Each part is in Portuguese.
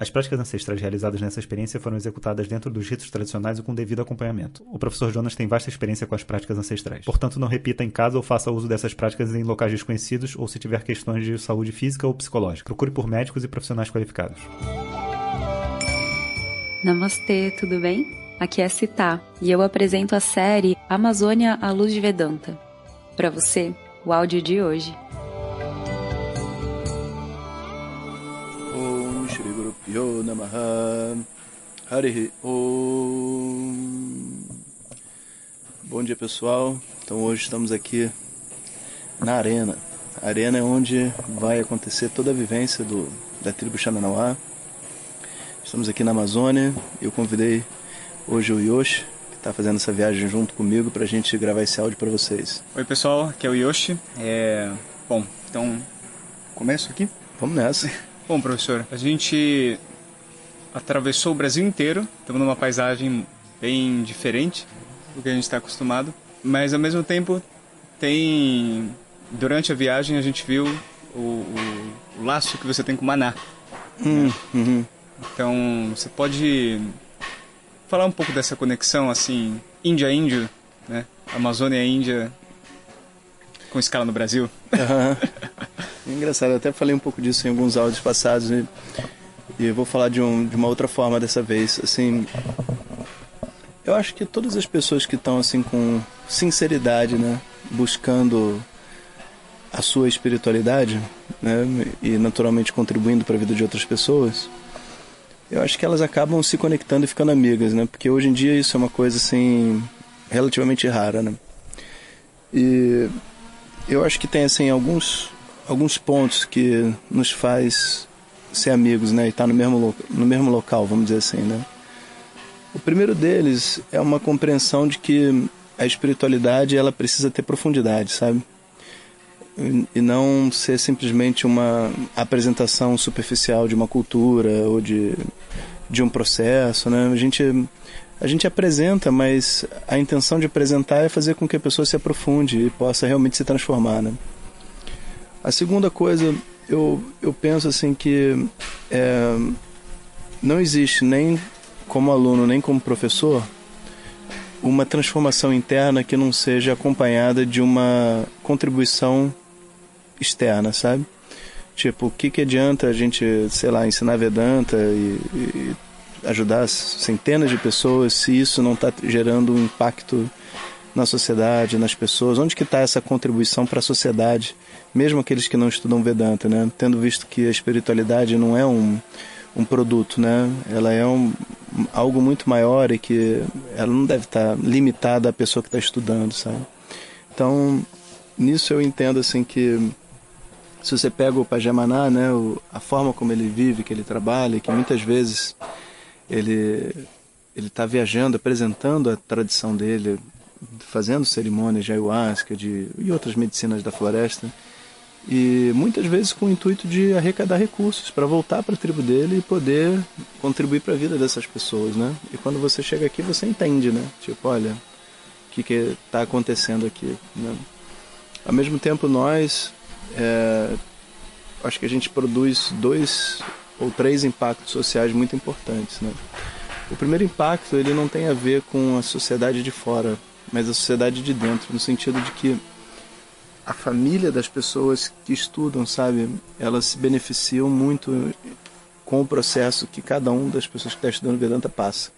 As práticas ancestrais realizadas nessa experiência foram executadas dentro dos ritos tradicionais e com devido acompanhamento. O professor Jonas tem vasta experiência com as práticas ancestrais. Portanto, não repita em casa ou faça uso dessas práticas em locais desconhecidos ou se tiver questões de saúde física ou psicológica. Procure por médicos e profissionais qualificados. Namastê, tudo bem? Aqui é Citá e eu apresento a série Amazônia à Luz de Vedanta. Para você, o áudio de hoje. Yo Namaha Harihi Om Bom dia pessoal, então hoje estamos aqui na arena. A arena é onde vai acontecer toda a vivência do, da tribo Xananauá. Estamos aqui na Amazônia e eu convidei hoje o Yoshi, que está fazendo essa viagem junto comigo para a gente gravar esse áudio para vocês. Oi pessoal, aqui é o Yoshi. É... Bom, então começo aqui? Vamos nessa. Bom, professor, a gente atravessou o Brasil inteiro, estamos numa paisagem bem diferente do que a gente está acostumado, mas ao mesmo tempo tem durante a viagem a gente viu o, o, o laço que você tem com o Maná. Hum, né? uhum. Então você pode falar um pouco dessa conexão assim Índia-Índio, né? Amazônia-Índia com escala no Brasil. Uhum. Engraçado, eu até falei um pouco disso em alguns áudios passados e, e eu vou falar de, um, de uma outra forma dessa vez. Assim, eu acho que todas as pessoas que estão assim com sinceridade, né, buscando a sua espiritualidade, né, e naturalmente contribuindo para a vida de outras pessoas, eu acho que elas acabam se conectando e ficando amigas, né? Porque hoje em dia isso é uma coisa assim relativamente rara, né? E eu acho que tem assim alguns alguns pontos que nos faz ser amigos, né? E estar tá no mesmo, no mesmo local, vamos dizer assim, né? O primeiro deles é uma compreensão de que a espiritualidade ela precisa ter profundidade, sabe? E não ser simplesmente uma apresentação superficial de uma cultura ou de, de um processo, né? A gente a gente apresenta, mas a intenção de apresentar é fazer com que a pessoa se aprofunde e possa realmente se transformar, né? A segunda coisa, eu, eu penso assim que é, não existe nem como aluno nem como professor uma transformação interna que não seja acompanhada de uma contribuição externa, sabe? Tipo, o que, que adianta a gente, sei lá, ensinar Vedanta e, e ajudar centenas de pessoas se isso não está gerando um impacto na sociedade, nas pessoas? Onde que está essa contribuição para a sociedade? mesmo aqueles que não estudam Vedanta, né? Tendo visto que a espiritualidade não é um, um produto, né? Ela é um, algo muito maior e que ela não deve estar limitada à pessoa que está estudando, sabe? Então, nisso eu entendo assim que se você pega o Pajamaná, né, o, a forma como ele vive, que ele trabalha, que muitas vezes ele ele está viajando, apresentando a tradição dele, fazendo cerimônias de ayahuasca de, e outras medicinas da floresta, e muitas vezes com o intuito de arrecadar recursos para voltar para a tribo dele e poder contribuir para a vida dessas pessoas, né? E quando você chega aqui você entende, né? Tipo, olha, o que está acontecendo aqui, né? Ao mesmo tempo nós, é, acho que a gente produz dois ou três impactos sociais muito importantes, né? O primeiro impacto ele não tem a ver com a sociedade de fora, mas a sociedade de dentro, no sentido de que a família das pessoas que estudam, sabe, elas se beneficiam muito com o processo que cada um das pessoas que está estudando Vedanta passa.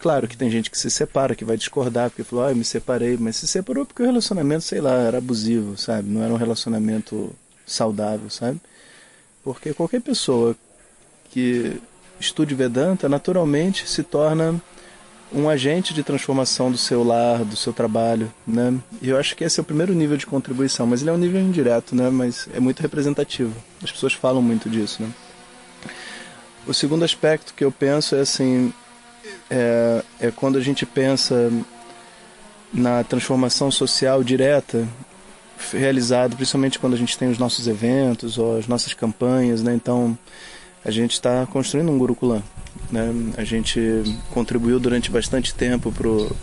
Claro que tem gente que se separa, que vai discordar, porque falou, ah, eu me separei, mas se separou porque o relacionamento, sei lá, era abusivo, sabe? Não era um relacionamento saudável, sabe? Porque qualquer pessoa que estude Vedanta naturalmente se torna um agente de transformação do seu lar, do seu trabalho, né? E eu acho que esse é o primeiro nível de contribuição, mas ele é um nível indireto, né? Mas é muito representativo. As pessoas falam muito disso, né? O segundo aspecto que eu penso é assim, é, é quando a gente pensa na transformação social direta realizada, principalmente quando a gente tem os nossos eventos ou as nossas campanhas, né? Então a gente está construindo um Gurukulam. Né? A gente contribuiu durante bastante tempo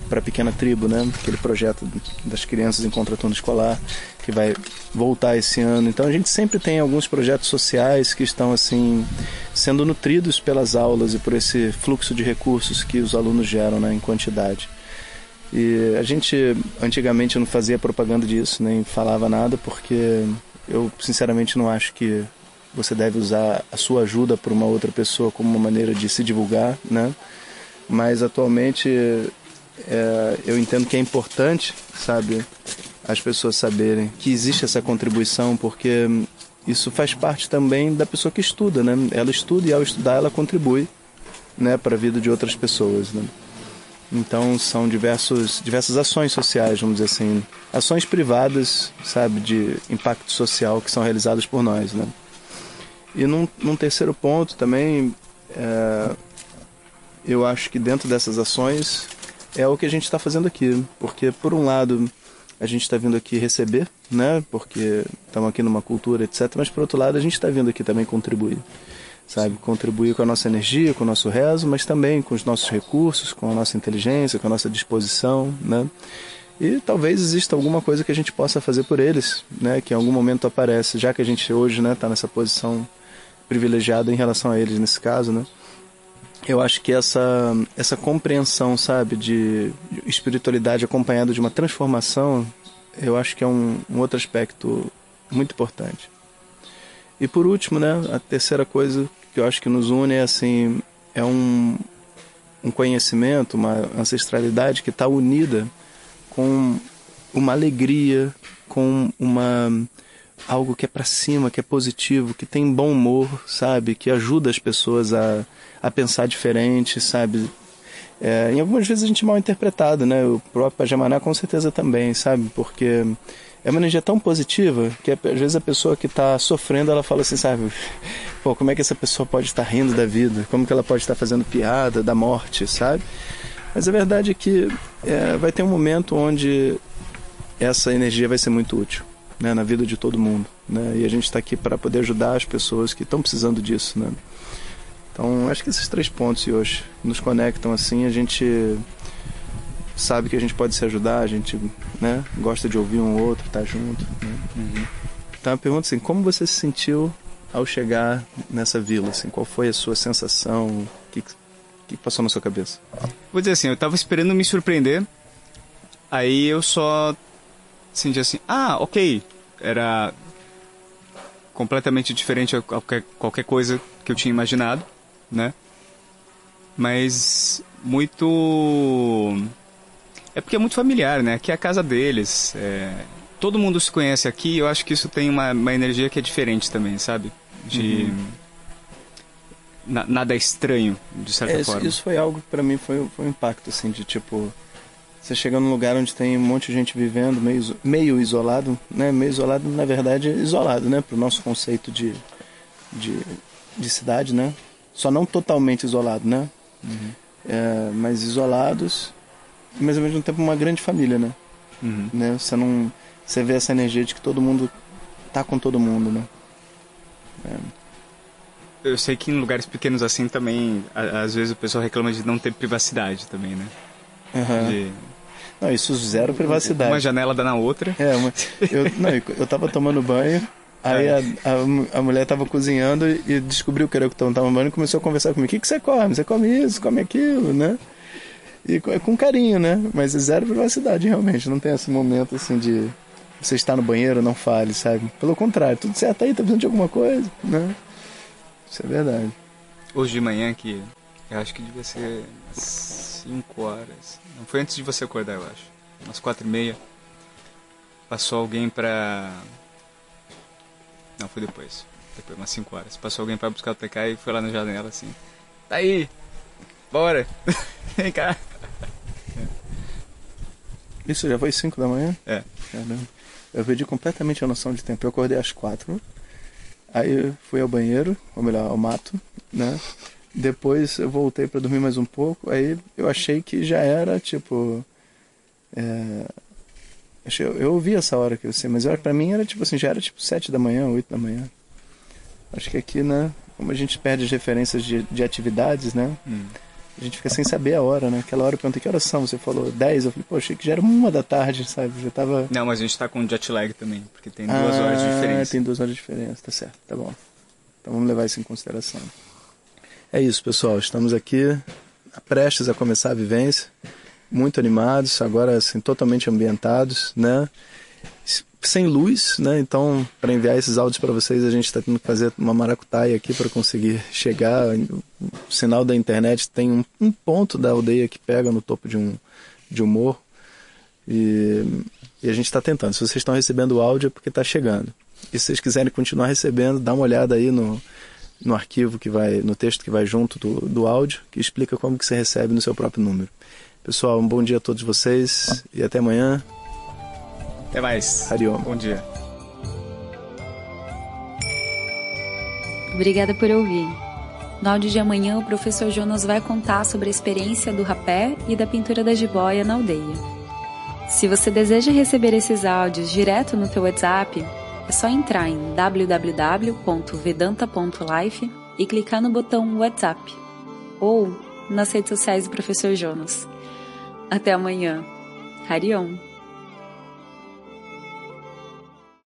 para a Pequena Tribo, né? aquele projeto das crianças em contraturno escolar, que vai voltar esse ano. Então a gente sempre tem alguns projetos sociais que estão assim sendo nutridos pelas aulas e por esse fluxo de recursos que os alunos geram né, em quantidade. E a gente antigamente não fazia propaganda disso, nem falava nada, porque eu sinceramente não acho que você deve usar a sua ajuda por uma outra pessoa como uma maneira de se divulgar, né? Mas atualmente é, eu entendo que é importante, sabe, as pessoas saberem que existe essa contribuição, porque isso faz parte também da pessoa que estuda, né? Ela estuda e ao estudar ela contribui, né, para a vida de outras pessoas, né? Então são diversos, diversas ações sociais, vamos dizer assim, ações privadas, sabe, de impacto social que são realizadas por nós, né? E num, num terceiro ponto também, é, eu acho que dentro dessas ações é o que a gente está fazendo aqui, porque por um lado a gente está vindo aqui receber, né? Porque estamos aqui numa cultura, etc. Mas por outro lado a gente está vindo aqui também contribuir, sabe? Contribuir com a nossa energia, com o nosso rezo, mas também com os nossos recursos, com a nossa inteligência, com a nossa disposição, né? E talvez exista alguma coisa que a gente possa fazer por eles, né? Que em algum momento aparece, já que a gente hoje, né, está nessa posição privilegiada em relação a eles nesse caso, né? eu acho que essa, essa compreensão, sabe, de espiritualidade acompanhada de uma transformação, eu acho que é um, um outro aspecto muito importante. E por último, né, a terceira coisa que eu acho que nos une é assim, é um, um conhecimento, uma ancestralidade que está unida com uma alegria, com uma algo que é para cima, que é positivo, que tem bom humor, sabe, que ajuda as pessoas a a pensar diferente, sabe? É, em algumas vezes a gente é mal interpretado, né? O próprio Pajamaná com certeza também, sabe? Porque é uma energia tão positiva que às vezes a pessoa que está sofrendo ela fala assim, sabe? Pô, como é que essa pessoa pode estar rindo da vida? Como que ela pode estar fazendo piada da morte, sabe? Mas a verdade é que é, vai ter um momento onde essa energia vai ser muito útil né, na vida de todo mundo. Né? E a gente está aqui para poder ajudar as pessoas que estão precisando disso. Né? Então, acho que esses três pontos hoje nos conectam assim, a gente sabe que a gente pode se ajudar, a gente né, gosta de ouvir um outro, estar tá junto. Né? Uhum. Então, a pergunta assim, como você se sentiu ao chegar nessa vila? Assim, qual foi a sua sensação? O que, que passou na sua cabeça? Vou dizer assim, eu estava esperando me surpreender, aí eu só senti assim, ah, ok, era completamente diferente a qualquer, qualquer coisa que eu tinha imaginado né? Mas muito. É porque é muito familiar, né? Aqui é a casa deles. É... Todo mundo se conhece aqui. Eu acho que isso tem uma, uma energia que é diferente também, sabe? De. Uhum. Na, nada estranho, de certa é, forma. Isso foi algo que pra mim foi, foi um impacto, assim, de tipo. Você chega num lugar onde tem um monte de gente vivendo, meio, meio isolado, né? Meio isolado, na verdade, isolado, né? Pro nosso conceito de, de, de cidade, né? Só não totalmente isolado, né? Uhum. É, mas isolados, mas ao mesmo tempo uma grande família, né? Uhum. né? Você não, você vê essa energia de que todo mundo tá com todo mundo, né? É. Eu sei que em lugares pequenos assim também, às vezes o pessoal reclama de não ter privacidade também, né? Uhum. De... Não, isso zero privacidade. Uma janela dá na outra. É, uma... eu, não, eu tava tomando banho, Aí é. a, a, a, mulher tava cozinhando e descobriu que era o que eu tava banho e começou a conversar comigo. O que, que você come? Você come isso, come aquilo, né? E com carinho, né? Mas zero privacidade, realmente. Não tem esse momento assim de você estar no banheiro, não fale, sabe? Pelo contrário, tudo certo aí, tá precisando de alguma coisa, né? Isso é verdade. Hoje de manhã que eu acho que devia ser 5 horas. Não foi antes de você acordar, eu acho. Umas quatro e meia. Passou alguém pra não, foi depois. Depois, umas 5 horas. Passou alguém para buscar o TK e foi lá na janela assim. Tá aí! Bora! Vem cá! Isso já foi 5 da manhã? É. Caramba. Eu perdi completamente a noção de tempo. Eu acordei às 4. Aí fui ao banheiro, ou melhor, ao mato, né? Depois eu voltei para dormir mais um pouco. Aí eu achei que já era, tipo. É, eu, eu ouvi essa hora que você, mas para mim era tipo assim, já era tipo sete da manhã, oito da manhã. Acho que aqui, né, como a gente perde as referências de, de atividades, né? Hum. A gente fica sem saber a hora, né? Aquela hora eu perguntei que horas são, você falou 10, eu falei, pô, achei que já era uma da tarde, sabe? Já tava. Não, mas a gente tá com jet lag também, porque tem duas ah, horas de diferença. Tem duas horas de diferença, tá certo, tá bom. Então vamos levar isso em consideração. É isso, pessoal. Estamos aqui prestes a começar a vivência, muito animados, agora assim, totalmente ambientados, né? Sem luz, né? Então, para enviar esses áudios para vocês, a gente está tendo que fazer uma maracutaia aqui para conseguir chegar. O sinal da internet tem um, um, ponto da aldeia que pega no topo de um, de um morro. E, e a gente está tentando. Se vocês estão recebendo o áudio é porque está chegando. E se vocês quiserem continuar recebendo, dá uma olhada aí no, no arquivo que vai, no texto que vai junto do, do áudio, que explica como que você recebe no seu próprio número. Pessoal, um bom dia a todos vocês e até amanhã. Até mais. Hariom. Bom dia. Obrigada por ouvir. No áudio de amanhã, o professor Jonas vai contar sobre a experiência do rapé e da pintura da jiboia na aldeia. Se você deseja receber esses áudios direto no teu WhatsApp, é só entrar em www.vedanta.life e clicar no botão WhatsApp ou nas redes sociais do Professor Jonas. Até amanhã. Harion!